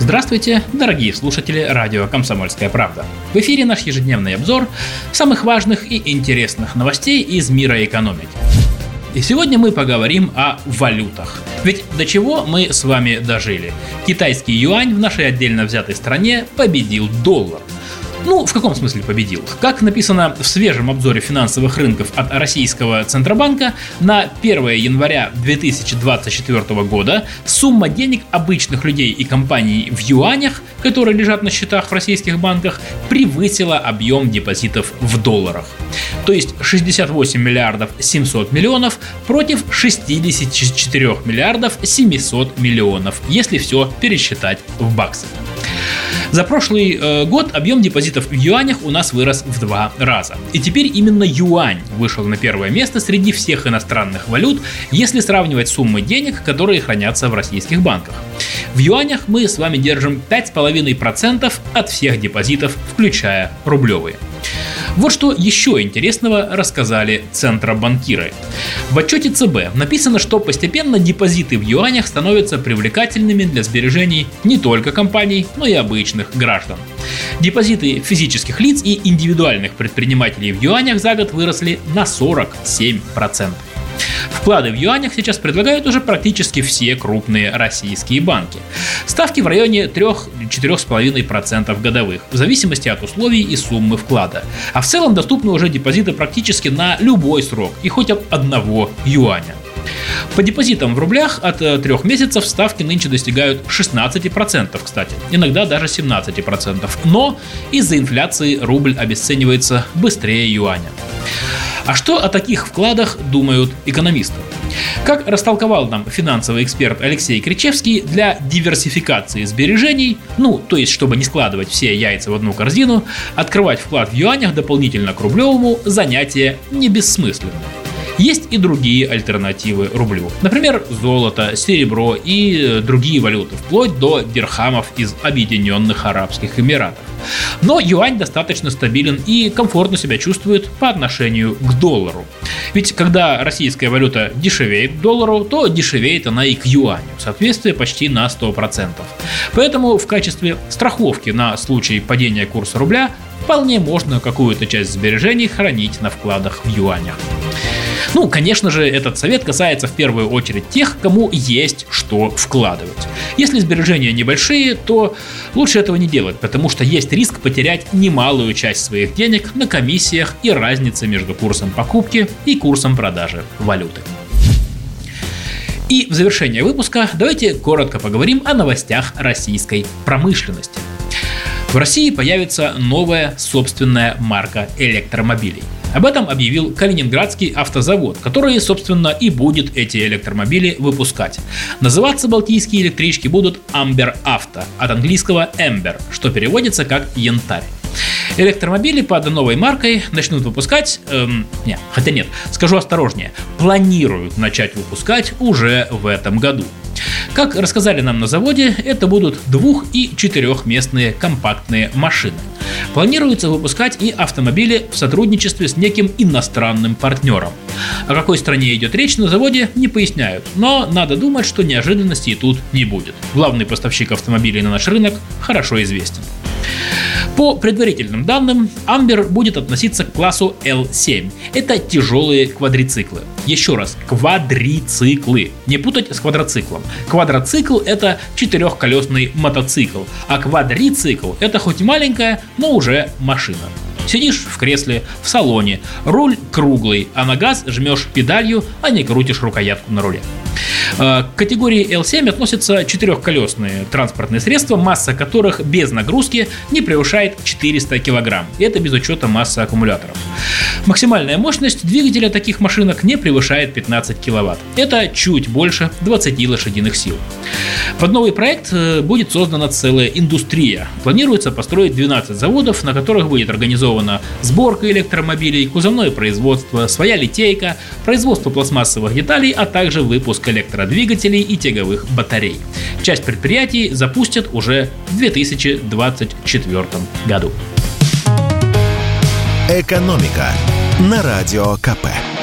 Здравствуйте, дорогие слушатели радио «Комсомольская правда». В эфире наш ежедневный обзор самых важных и интересных новостей из мира экономики. И сегодня мы поговорим о валютах. Ведь до чего мы с вами дожили? Китайский юань в нашей отдельно взятой стране победил доллар – ну, в каком смысле победил? Как написано в свежем обзоре финансовых рынков от российского Центробанка, на 1 января 2024 года сумма денег обычных людей и компаний в юанях, которые лежат на счетах в российских банках, превысила объем депозитов в долларах. То есть 68 миллиардов 700 миллионов против 64 миллиардов 700 миллионов, если все пересчитать в баксы. За прошлый э, год объем депозитов в юанях у нас вырос в два раза. И теперь именно юань вышел на первое место среди всех иностранных валют, если сравнивать суммы денег, которые хранятся в российских банках. В юанях мы с вами держим 5,5% от всех депозитов, включая рублевые. Вот что еще интересного рассказали центробанкиры. В отчете ЦБ написано, что постепенно депозиты в юанях становятся привлекательными для сбережений не только компаний, но и обычных граждан. Депозиты физических лиц и индивидуальных предпринимателей в юанях за год выросли на 47%. Вклады в юанях сейчас предлагают уже практически все крупные российские банки. Ставки в районе 3-4,5% годовых, в зависимости от условий и суммы вклада. А в целом доступны уже депозиты практически на любой срок и хоть от одного юаня. По депозитам в рублях от 3 э, месяцев ставки нынче достигают 16%, кстати, иногда даже 17%. Но из-за инфляции рубль обесценивается быстрее юаня. А что о таких вкладах думают экономисты? Как растолковал нам финансовый эксперт Алексей Кричевский, для диверсификации сбережений, ну, то есть чтобы не складывать все яйца в одну корзину, открывать вклад в юанях дополнительно к рублевому занятие не бессмысленное. Есть и другие альтернативы рублю. Например, золото, серебро и другие валюты, вплоть до дирхамов из Объединенных Арабских Эмиратов. Но юань достаточно стабилен и комфортно себя чувствует по отношению к доллару. Ведь когда российская валюта дешевеет к доллару, то дешевеет она и к юаню, в соответствии почти на 100%. Поэтому в качестве страховки на случай падения курса рубля вполне можно какую-то часть сбережений хранить на вкладах в юанях. Ну, конечно же, этот совет касается в первую очередь тех, кому есть что вкладывать. Если сбережения небольшие, то лучше этого не делать, потому что есть риск потерять немалую часть своих денег на комиссиях и разнице между курсом покупки и курсом продажи валюты. И в завершение выпуска давайте коротко поговорим о новостях российской промышленности. В России появится новая собственная марка электромобилей. Об этом объявил Калининградский автозавод, который, собственно, и будет эти электромобили выпускать. Называться балтийские электрички будут Amber Auto, от английского Ember, что переводится как янтарь. Электромобили под новой маркой начнут выпускать, эм, не, хотя нет, скажу осторожнее, планируют начать выпускать уже в этом году. Как рассказали нам на заводе, это будут двух- и четырехместные компактные машины. Планируется выпускать и автомобили в сотрудничестве с неким иностранным партнером. О какой стране идет речь на заводе не поясняют, но надо думать, что неожиданностей тут не будет. Главный поставщик автомобилей на наш рынок хорошо известен. По предварительным данным, Амбер будет относиться к классу L7. Это тяжелые квадрициклы. Еще раз, квадрициклы. Не путать с квадроциклом. Квадроцикл это четырехколесный мотоцикл, а квадрицикл это хоть маленькая, но уже машина. Сидишь в кресле, в салоне, руль круглый, а на газ жмешь педалью, а не крутишь рукоятку на руле. Э, к категории L7 относятся четырехколесные транспортные средства, масса которых без нагрузки не превышает 400 кг. Это без учета массы аккумуляторов. Максимальная мощность двигателя таких машинок не превышает 15 кВт. Это чуть больше 20 лошадиных сил. Под новый проект э, будет создана целая индустрия. Планируется построить 12 заводов, на которых будет организована сборка электромобилей, кузовное производство, своя литейка, производство пластмассовых деталей, а также выпуск электродвигателей и тяговых батарей. Часть предприятий запустят уже в 2024 году. «Экономика» на Радио КП.